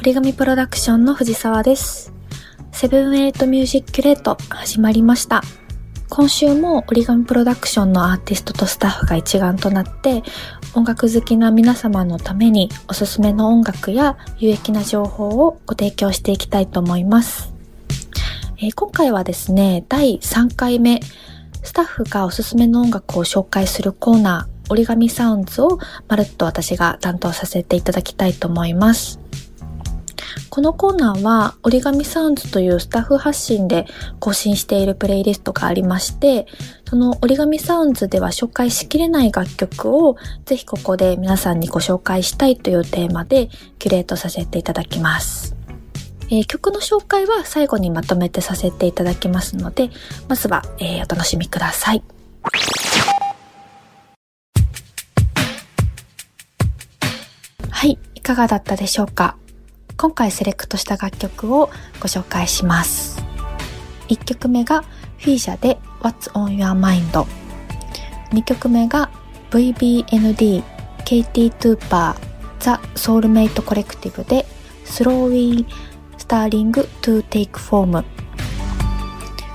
折り紙プロダクションの藤沢です。セブンエイトミュージックレート始まりました。今週も折り紙プロダクションのアーティストとスタッフが一丸となって音楽好きな皆様のためにおすすめの音楽や有益な情報をご提供していきたいと思います。えー、今回はですね、第3回目、スタッフがおすすめの音楽を紹介するコーナー、折り紙サウンズをまるっと私が担当させていただきたいと思います。このコーナーは折り紙サウンズというスタッフ発信で更新しているプレイリストがありまして、その折り紙サウンズでは紹介しきれない楽曲をぜひここで皆さんにご紹介したいというテーマでキュレートさせていただきます。えー、曲の紹介は最後にまとめてさせていただきますので、まずは、えー、お楽しみください。はい、いかがだったでしょうか？今回セレクトした楽曲をご紹介します。1曲目がフィーシャで What's on Your Mind 2曲目が VBND KT トゥーパーザ・ソウルメイトコレクティブで Slowly Starting to Take Form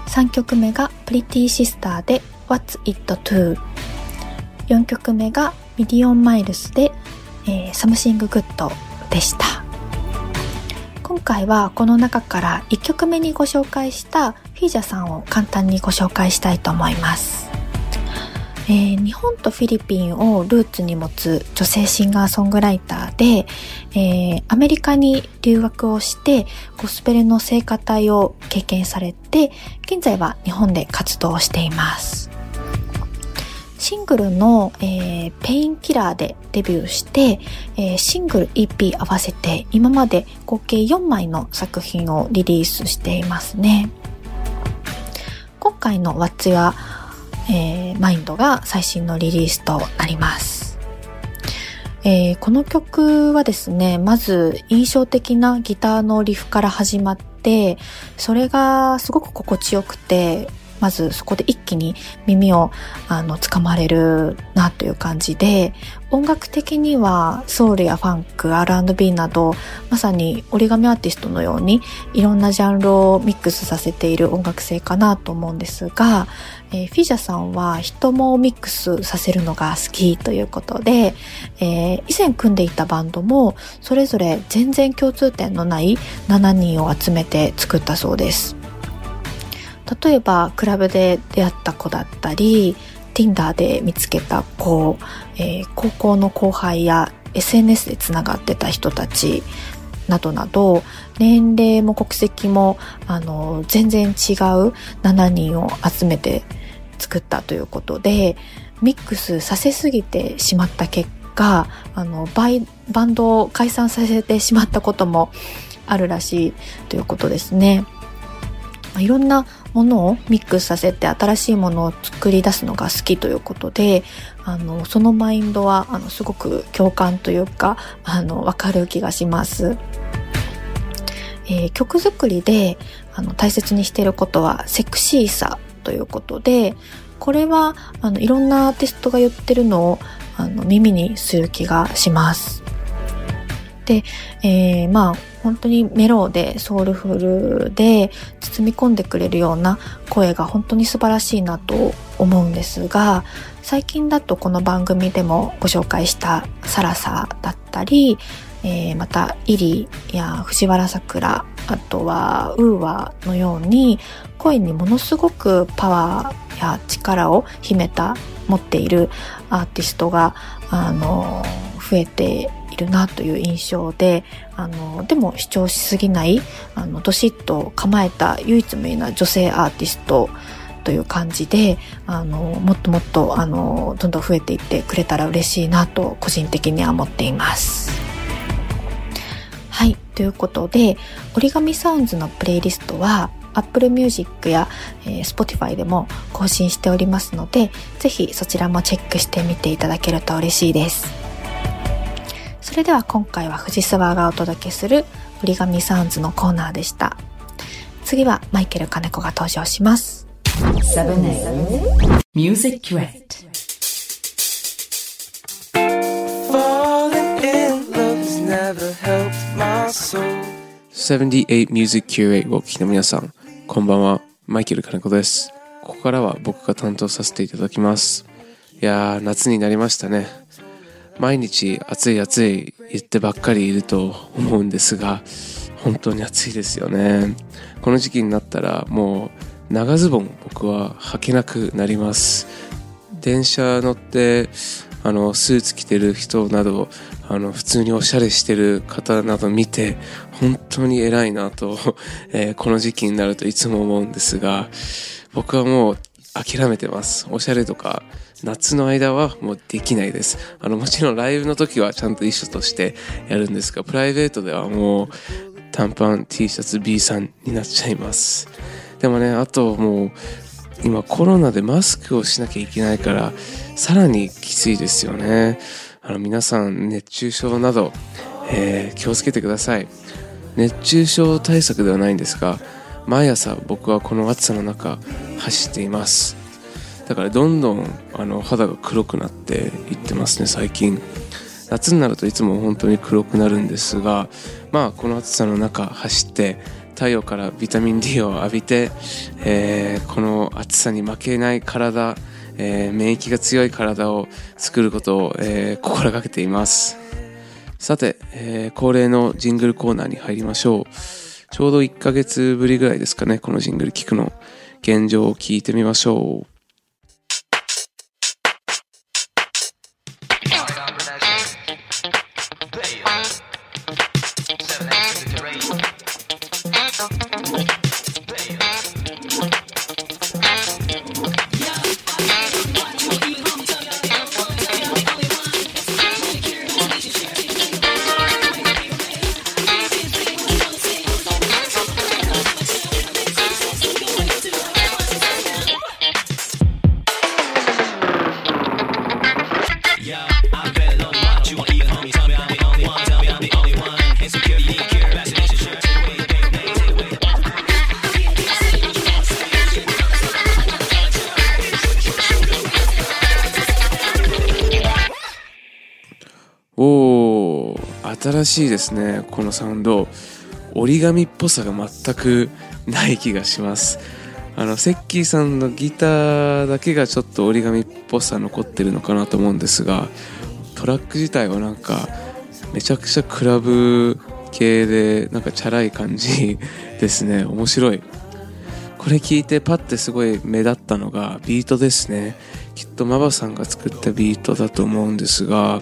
3曲目が Pretty Sister で What's It To 4曲目がミディオンマイルスで、えー、Something Good でした。今回はこの中から1曲目にご紹介したフィージャさんを簡単にご紹介したいと思います。えー、日本とフィリピンをルーツに持つ女性シンガーソングライターで、えー、アメリカに留学をしてゴスペルの聖歌隊を経験されて現在は日本で活動しています。シングルの、えー、ペインキラーでデビューして、えー、シングル EP 合わせて今まで合計4枚の作品をリリースしていますね。今回の What's Your、えー、Mind が最新のリリースとなります。えー、この曲はですね、まず印象的なギターのリフから始まって、それがすごく心地よくて、まずそこで一気に耳をあの掴まれるなという感じで音楽的にはソウルやファンク R&B などまさに折り紙アーティストのようにいろんなジャンルをミックスさせている音楽性かなと思うんですが、えー、フィジャさんは人もミックスさせるのが好きということで、えー、以前組んでいたバンドもそれぞれ全然共通点のない7人を集めて作ったそうです。例えばクラブで出会った子だったり Tinder で見つけた子、えー、高校の後輩や SNS でつながってた人たちなどなど年齢も国籍もあの全然違う7人を集めて作ったということでミックスさせすぎてしまった結果あのバイバンドを解散させてしまったこともあるらしいということですね。いろんなものをミックスさせて新しいものを作り出すのが好きということであのそのマインドはあのすごく共感というかあの分かる気がします。えー、曲作りであの大切にしていることはセクシーさということでこれはあのいろんなアーティストが言ってるのをあの耳にする気がします。で、えー、まあ本当にメローでソウルフルで包み込んでくれるような声が本当に素晴らしいなと思うんですが最近だとこの番組でもご紹介したサラサだったり、えー、またイリや藤原さくらあとはウーワのように声にものすごくパワーや力を秘めた持っているアーティストがあの増えているなという印象であのでも主張しすぎないあのどしっと構えた唯一無二な女性アーティストという感じであのもっともっとあのどんどん増えていってくれたら嬉しいなと個人的には思っています。はい。ということで、折り紙サウンズのプレイリストは Apple Music や、えー、Spotify でも更新しておりますので、ぜひそちらもチェックしてみていただけると嬉しいです。それでは今回は藤沢がお届けする折り紙サウンズのコーナーでした。次はマイケル金子が登場します。Duet Falling in love has never helped my soul 78 Music Curate をお聞きの皆さん、こんばんは。マイケル金子です。ここからは僕が担当させていただきます。いやー、夏になりましたね。毎日暑い暑い言ってばっかりいると思うんですが、本当に暑いですよね。この時期になったらもう長ズボン僕は履けなくなります。電車乗ってあのスーツ着てる人などあの普通におしゃれしてる方など見て本当に偉いなと、えー、この時期になるといつも思うんですが僕はもう諦めてますおしゃれとか夏の間はもうできないです。あのもちろんライブの時はちゃんと衣装としてやるんですがプライベートではもう短パン T シャツ B さんになっちゃいます。でもねあともう今コロナでマスクをしなきゃいけないからさらにきついですよね。あの皆さん熱中症など、えー、気をつけてください。熱中症対策ではないんですが毎朝僕はこの暑さの中走っています。だからどんどんあの肌が黒くなっていってますね最近。夏になるといつも本当に黒くなるんですがまあこの暑さの中走って太陽からビタミン D を浴びて、えー、この暑さに負けない体、えー、免疫が強い体を作ることを、えー、心がけています。さて、え恒例のジングルコーナーに入りましょう。ちょうど1ヶ月ぶりぐらいですかねこのジングル聞くの。現状を聞いてみましょう。しいですねこのサウンド。折り紙っぽさが全くない気がします。あのセッキーさんのギターだけがちょっと折り紙っぽさ残ってるのかなと思うんですがトラック自体はなんかめちゃくちゃクラブ系でなんかチャラい感じですね。面白い。これ聞いてパッてすごい目立ったのがビートですね。きっとマバさんが作ったビートだと思うんですが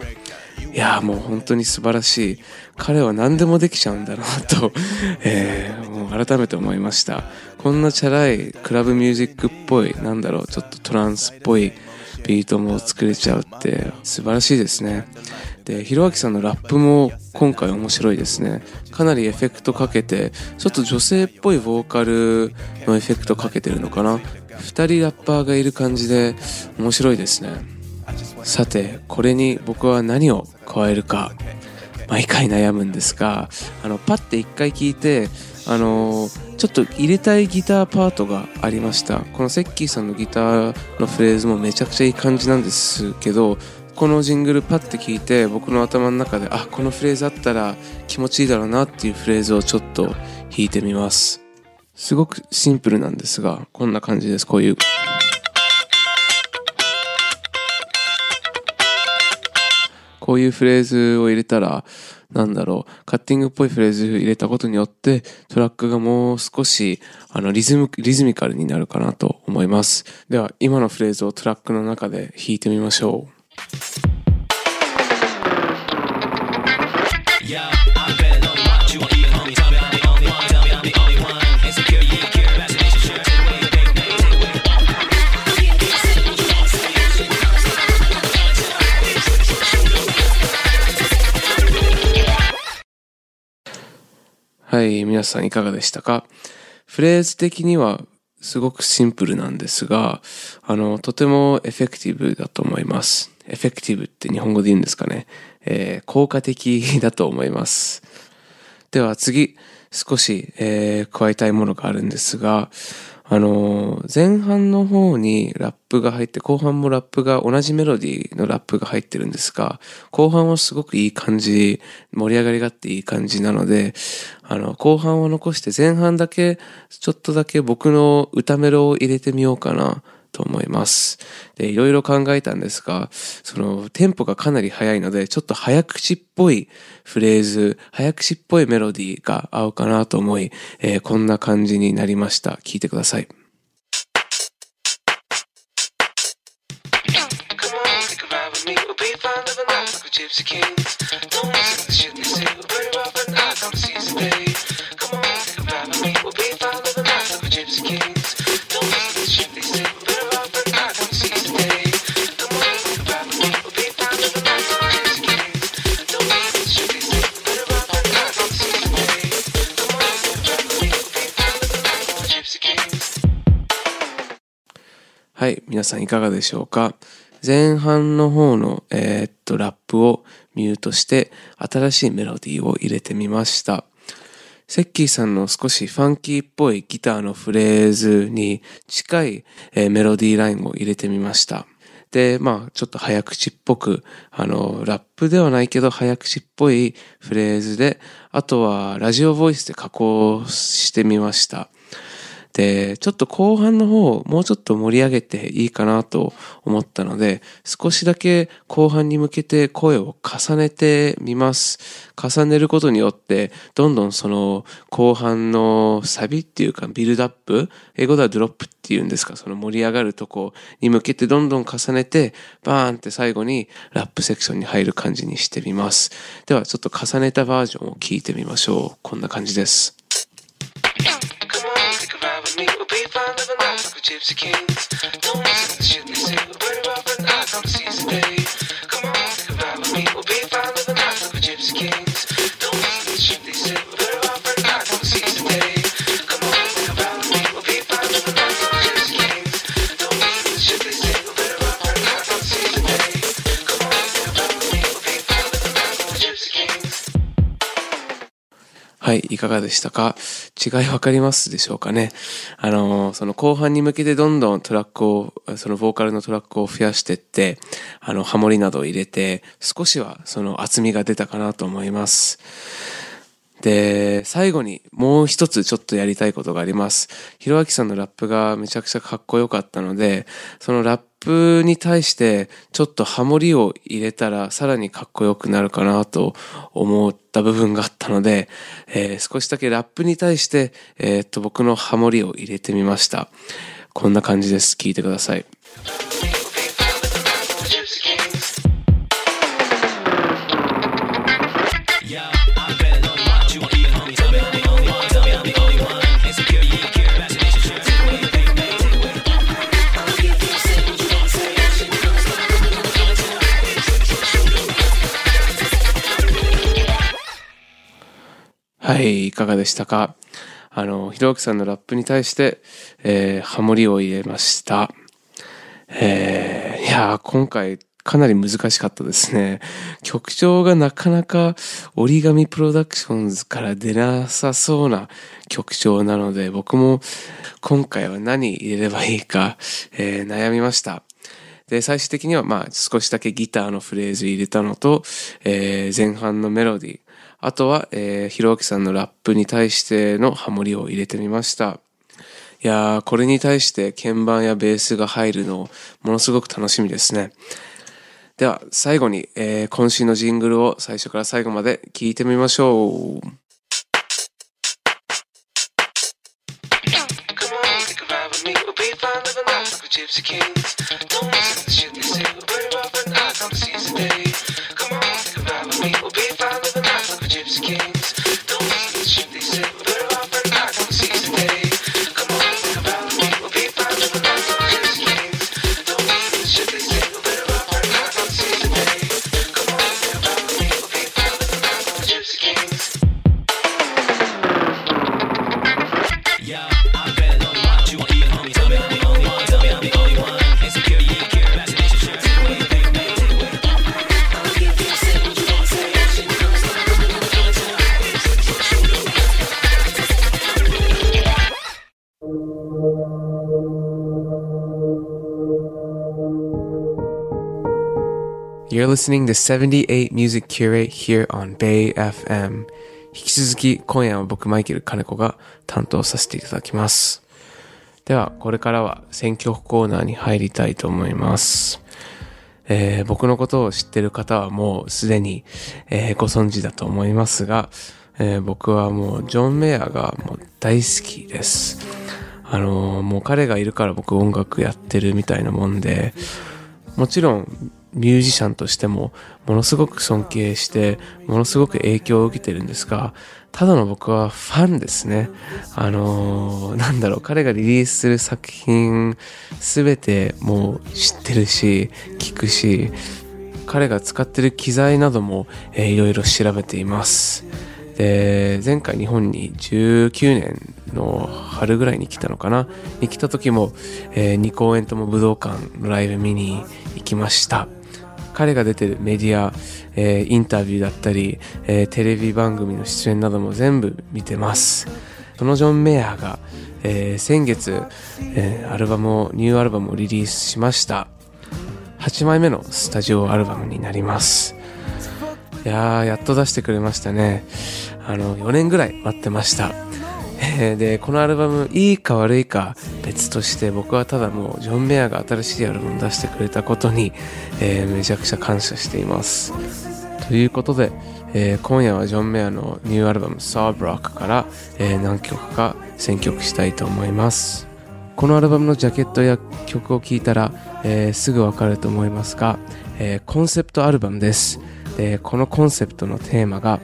いやもう本当に素晴らしい彼は何でもできちゃうんだなと、えー、もう改めて思いましたこんなチャラいクラブミュージックっぽいなんだろうちょっとトランスっぽいビートも作れちゃうって素晴らしいですねで、ひろあきさんのラップも今回面白いですね。かなりエフェクトかけて、ちょっと女性っぽいボーカルのエフェクトかけてるのかな。二人ラッパーがいる感じで面白いですね。さて、これに僕は何を加えるか、毎回悩むんですが、あの、パッて一回聞いて、あのちょっと入れたいギターパートがありました。このセッキーさんのギターのフレーズもめちゃくちゃいい感じなんですけどこのジングルパッて聞いて僕の頭の中であこのフレーズあったら気持ちいいだろうなっていうフレーズをちょっと弾いてみます。すごくシンプルなんですがこんな感じです。こういうこういうフレーズを入れたら、なんだろう、カッティングっぽいフレーズ入れたことによって、トラックがもう少し、あの、リズム、リズミカルになるかなと思います。では、今のフレーズをトラックの中で弾いてみましょう。Yeah. い、皆さんいかがでしたか？フレーズ的にはすごくシンプルなんですが、あの、とてもエフェクティブだと思います。エフェクティブって日本語で言うんですかね。えー、効果的だと思います。では次、少し、えー、加えたいものがあるんですが、あの、前半の方にラップが入って、後半もラップが、同じメロディーのラップが入ってるんですが、後半はすごくいい感じ、盛り上がりがあっていい感じなので、あの、後半を残して前半だけ、ちょっとだけ僕の歌メロを入れてみようかな。と思います。で、いろいろ考えたんですが、その、テンポがかなり速いので、ちょっと早口っぽいフレーズ、早口っぽいメロディーが合うかなと思い、えー、こんな感じになりました。聞いてください。さんいかがでしょうか？前半の方の、えー、っと、ラップをミュートして、新しいメロディーを入れてみました。セッキーさんの少しファンキーっぽいギターのフレーズに近い、えー、メロディーラインを入れてみました。で、まあ、ちょっと早口っぽく、あの、ラップではないけど早口っぽいフレーズで、あとはラジオボイスで加工してみました。で、ちょっと後半の方、もうちょっと盛り上げていいかなと思ったので、少しだけ後半に向けて声を重ねてみます。重ねることによって、どんどんその後半のサビっていうかビルドアップ、英語ではドロップっていうんですか、その盛り上がるとこに向けてどんどん重ねて、バーンって最後にラップセクションに入る感じにしてみます。ではちょっと重ねたバージョンを聞いてみましょう。こんな感じです。Gypsy kings. Don't listen to the shit they say. We're better off at night, come to seize the day. Come on, take a ride with me. We'll be fine living life like a gypsy kings. Don't listen to the shit they say. We're better off at night, come to seize the day. Come on, take a ride with me. We'll be fine living life like a gypsy kings. Don't listen to the shit they say. We're better off at night, come to seize the day. Come on, take a ride with me. We'll be fine living life like a gypsy kings. はい、いかがでしたか違いわかりますでしょうかね。あの、その後半に向けてどんどんトラックを、そのボーカルのトラックを増やしていって、あの、ハモリなどを入れて、少しはその厚みが出たかなと思います。で、最後にもう一つちょっとやりたいことがあります。ひろあきさんのラップがめちゃくちゃかっこよかったので、そのラップップに対してちょっとハモリを入れたらさらにかっこよくなるかなと思った部分があったので、えー、少しだけラップに対して、えー、っと僕のハモリを入れてみました。こんな感じです。聞いてください。はい、いかがでしたか？あの、ひろゆきさんのラップに対して、えー、ハモリを入れました。えー、いや今回かなり難しかったですね。曲調がなかなか折り紙プロダクションズから出なさそうな曲調なので、僕も今回は何入れればいいか、えー、悩みました。で、最終的にはまあ少しだけギターのフレーズ入れたのと、えー、前半のメロディー、あとは、えー、ひろあきさんのラップに対してのハモリを入れてみました。いやー、これに対して鍵盤やベースが入るの、ものすごく楽しみですね。では、最後に、えー、今週のジングルを最初から最後まで聞いてみましょう。Listening to 78 Music Curate here on Bay FM 引き続き今夜は僕マイケル金子が担当させていただきます。ではこれからは選曲コーナーに入りたいと思います。えー、僕のことを知ってる方はもうすでに、えー、ご存知だと思いますが、えー、僕はもうジョン・メアがもう大好きです。あのもう彼がいるから僕音楽やってるみたいなもんで、もちろんミュージシャンとしてもものすごく尊敬してものすごく影響を受けてるんですがただの僕はファンですね。あのー、なんだろう彼がリリースする作品すべてもう知ってるし聞くし彼が使ってる機材なども、いろいろ調べています。で前回日本に19年の春ぐらいに来たのかな？に来た時も、えー、2公演とも武道館のライブ見に行きました。彼が出てるメディア、えー、インタビューだったり、えー、テレビ番組の出演なども全部見てます。そのジョン・メアが、えー、先月、えアルバムをニューアルバムをリリースしました。8枚目のスタジオアルバムになります。いやーやっと出してくれましたね。あの4年ぐらい待ってました。え でこのアルバムいいか悪いか別として僕はただもうジョン・メアが新しいアルバム出してくれたことに、えー、めちゃくちゃ感謝しています。ということで、えー、今夜はジョン・メアのニューアルバム「サーブロック」から、え、何曲か選曲したいと思います。このアルバムのジャケットや曲を聴いたら、え、すぐわかると思いますが、えコンセプトアルバムです。でこのコンセプトのテーマが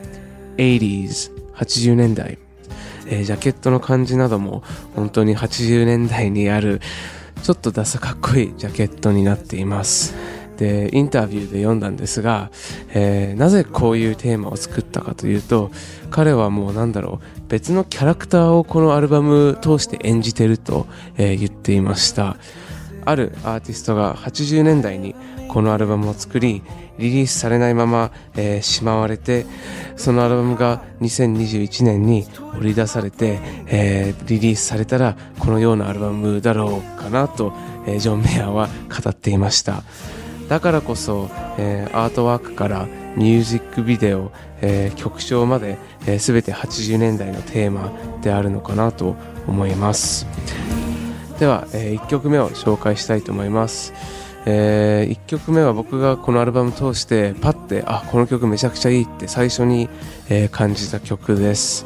80s 80年代。えー、ジャケットの感じなども本当に80年代にあるちょっとダサかっこいいジャケットになっています。でインタビューで読んだんですが、えー、なぜこういうテーマを作ったかというと彼はもうなんだろう別のキャラクターをこのアルバム通して演じてると、えー、言っていました。あるアーティストが80年代にこのアルバムを作りリリースされないまま、えー、しまわれてそのアルバムが2021年に掘り出されて、えー、リリースされたらこのようなアルバムだろうかなと、えー、ジョン・メアは語っていました。だからこそ、えー、アートワークからミュージックビデオ、えー、曲調まで、えー、全て80年代のテーマであるのかなと思います。では、えー、1曲目を紹介したいと思います。えー、1曲目は僕がこのアルバム通してパッてあこの曲めちゃくちゃいいって最初に、えー、感じた曲です。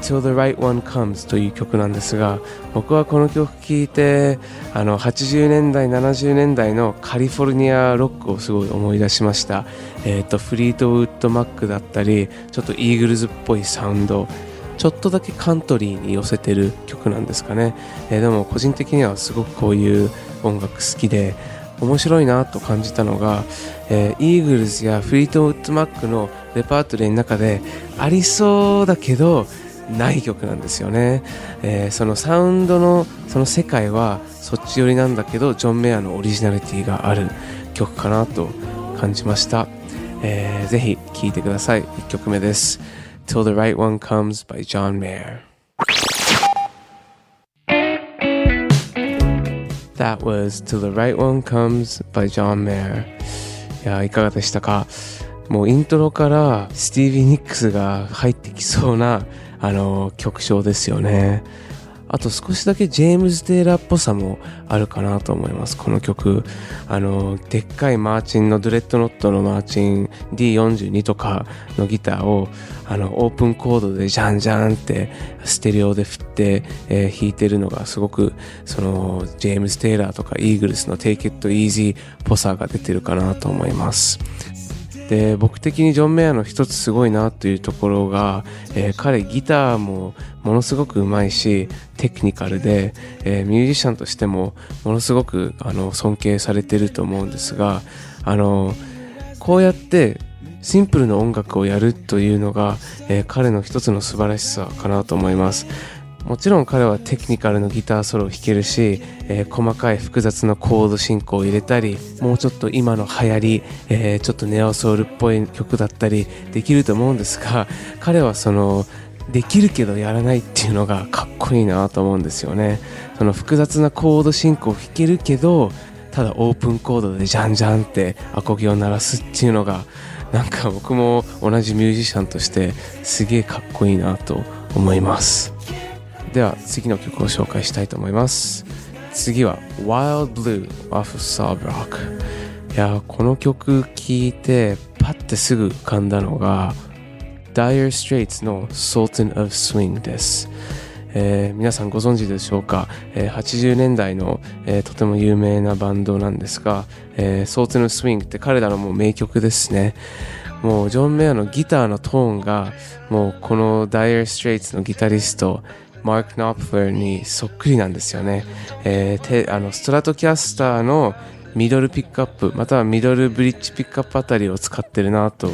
Till the Right One Comes という曲なんですが僕はこの曲聴いてあの80年代70年代のカリフォルニアロックをすごい思い出しました。えっ、ー、とフリートウッドマックだったりちょっとイーグルズっぽいサウンドちょっとだけカントリーに寄せてる曲なんですかね、えー、でも個人的にはすごくこういう音楽好きで面白いなと感じたのが、えー、イーグルズやフリートウッドマックのレパートリーの中でありそうだけどない曲なんですよね、えー、そのサウンドのその世界はそっち寄りなんだけどジョン・メアのオリジナリティがある曲かなと感じました、えー、ぜひ聴いてください。1曲目です。Till the Right One Comes by John Mayer That was Till the Right One Comes by John Mayer いやいかがでしたかもうイントロからスティービー・ニックスが入ってきそうなあの曲調ですよねあと少しだけジェームズ・テイラーっぽさもあるかなと思います。この曲。あのでっかいマーチンのドレッドノットのマーチン D42 とかのギターをあのオープンコードでジャンジャンってステレオで振って、えー、弾いてるのがすごくそのジェームズ・テイラーとかイーグルスの Take It Easy っぽさが出てるかなと思います。で僕的にジョン・メアの一つすごいなというところが、えー、彼ギターもものすごくうまいしテクニカルで、えー、ミュージシャンとしてもものすごくあの尊敬されてると思うんですがあのこうやってシンプルな音楽をやるというのが、えー、彼の一つの素晴らしさかなと思います。もちろん彼はテクニカルのギターソロを弾けるし、えー、細かい複雑なコード進行を入れたりもうちょっと今の流行り、えー、ちょっとネオソウルっぽい曲だったりできると思うんですが彼はそのできるけどやらないっていうのがかっこいいなと思うんですよね。その複雑なコード進行を弾けるけどただオープンコードでジャンジャンってアコギを鳴らすっていうのがなんか僕も同じミュージシャンとしてすげえかっこいいなと思います。では次の曲を紹介したいと思います。次は Wild Blue of Sob Rock いやこの曲聴いてパッてすぐ浮かんだのが Dire Straits の Sultan of Swing です。えー、皆さんご存知でしょうか、えー、80年代の、えー、とても有名なバンドなんですが、えー、ソーツのスウィングって彼らのもう名曲ですね。もうジョン・メアのギターのトーンがもうこのダイヤー・ストレイツのギタリストマーク・ノップラーにそっくりなんですよね。えー、あのストラトキャスターのミドルピックアップまたはミドルブリッジピックアップあたりを使ってるなと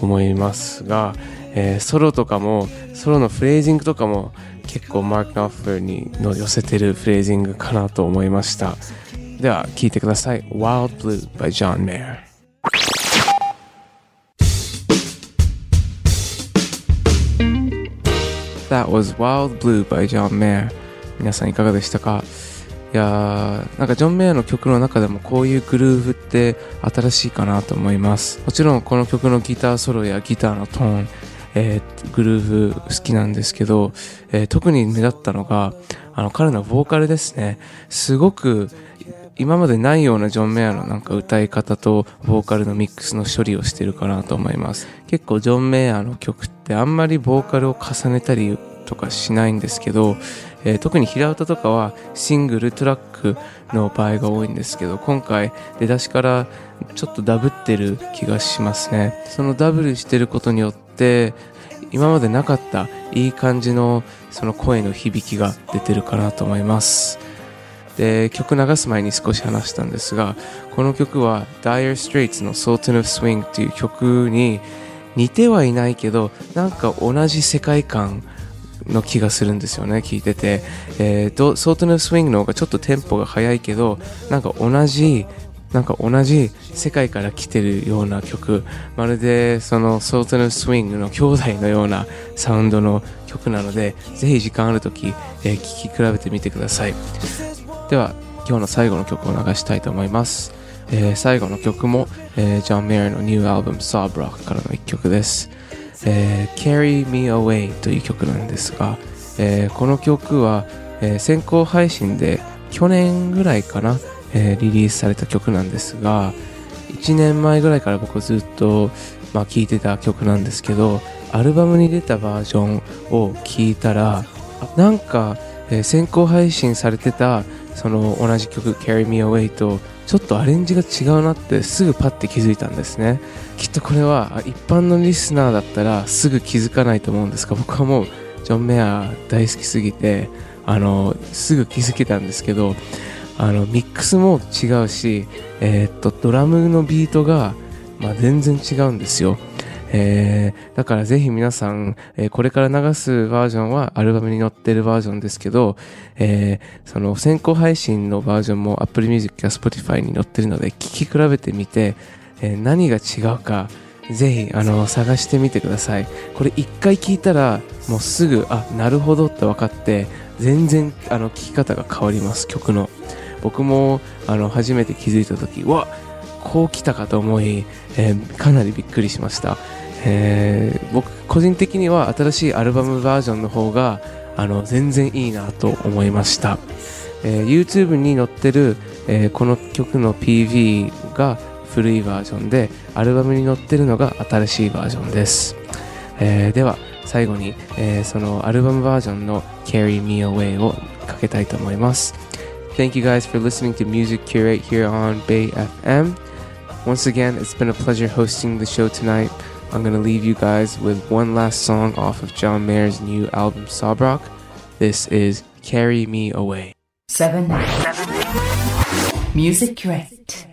思いますが、えー、ソロとかもソロのフレージングとかも結構マーク・ノッフルにの寄せてるフレージングかなと思いました。では聴いてください。Wild Blue by John Mayer That was Wild Blue by John Mayer 皆さんいかがでしたか？いやーなんかジョン・メイヤーの曲の中でもこういうグルーヴって新しいかなと思います。もちろんこの曲のギターソロやギターのトーンえー、グルーヴ好きなんですけど、えー、特に目立ったのが、あの、彼のボーカルですね。すごく、今までないようなジョン・メアのなんか歌い方とボーカルのミックスの処理をしてるかなと思います。結構ジョン・メアの曲ってあんまりボーカルを重ねたりとかしないんですけど、えー、特に平歌とかはシングルトラックの場合が多いんですけど、今回出だしからちょっとダブってる気がしますね。そのダブルしてることによってって今までなかったいい感じのその声の響きが出てるかなと思いますで曲流す前に少し話したんですがこの曲は Dire Straits の Sultan of Swing という曲に似てはいないけどなんか同じ世界観の気がするんですよね聞いてて、えー、Sultan of Swing の方がちょっとテンポが速いけどなんか同じなんか同じ世界から来てるような曲。まるでそのソートのスウィングの兄弟のようなサウンドの曲なのでぜひ時間ある時、えー、聴き比べてみてください。では今日の最後の曲を流したいと思います、えー、最後の曲も、えー、ジョン・メアリーのニューアルバム Sawbrock からの一曲です、えー、Carry Me Away という曲なんですが、えー、この曲は、えー、先行配信で去年ぐらいかなえー、リリースされた曲なんですが1年前ぐらいから僕ずっと、まあ、聴いてた曲なんですけどアルバムに出たバージョンを聴いたらなんか、えー、先行配信されてたその同じ曲「Carry Me Away」とちょっとアレンジが違うなってすぐパッて気づいたんですねきっとこれは一般のリスナーだったらすぐ気づかないと思うんですが僕はもうジョン・メア大好きすぎてあのすぐ気づけたんですけどあのミックスも違うし、えー、っとドラムのビートが、まあ、全然違うんですよ。えー、だからぜひ皆さん、えー、これから流すバージョンはアルバムに載ってるバージョンですけど、えー、その先行配信のバージョンも Apple Music や Spotify に載ってるので聴き比べてみて、え何が違うかぜひあの探してみてください。これ一回聞いたらもうすぐあなるほどって分かって全然あの聴き方が変わります曲の。僕もあの初めて気づいた時わこう来たかと思い、えー、かなりびっくりしました、えー、僕個人的には新しいアルバムバージョンの方があの全然いいなと思いました、えー、YouTube に載ってる、えー、この曲の PV が古いバージョンでアルバムに載ってるのが新しいバージョンです、え、では最後に、え、そのアルバムバージョンの Carry Me Away をかけたいと思います Thank you guys for listening to Music Curate here on Bay FM. Once again, it's been a pleasure hosting the show tonight. I'm going to leave you guys with one last song off of John Mayer's new album, Sawbrock. This is Carry Me Away. Seven. Seven. Music Curate.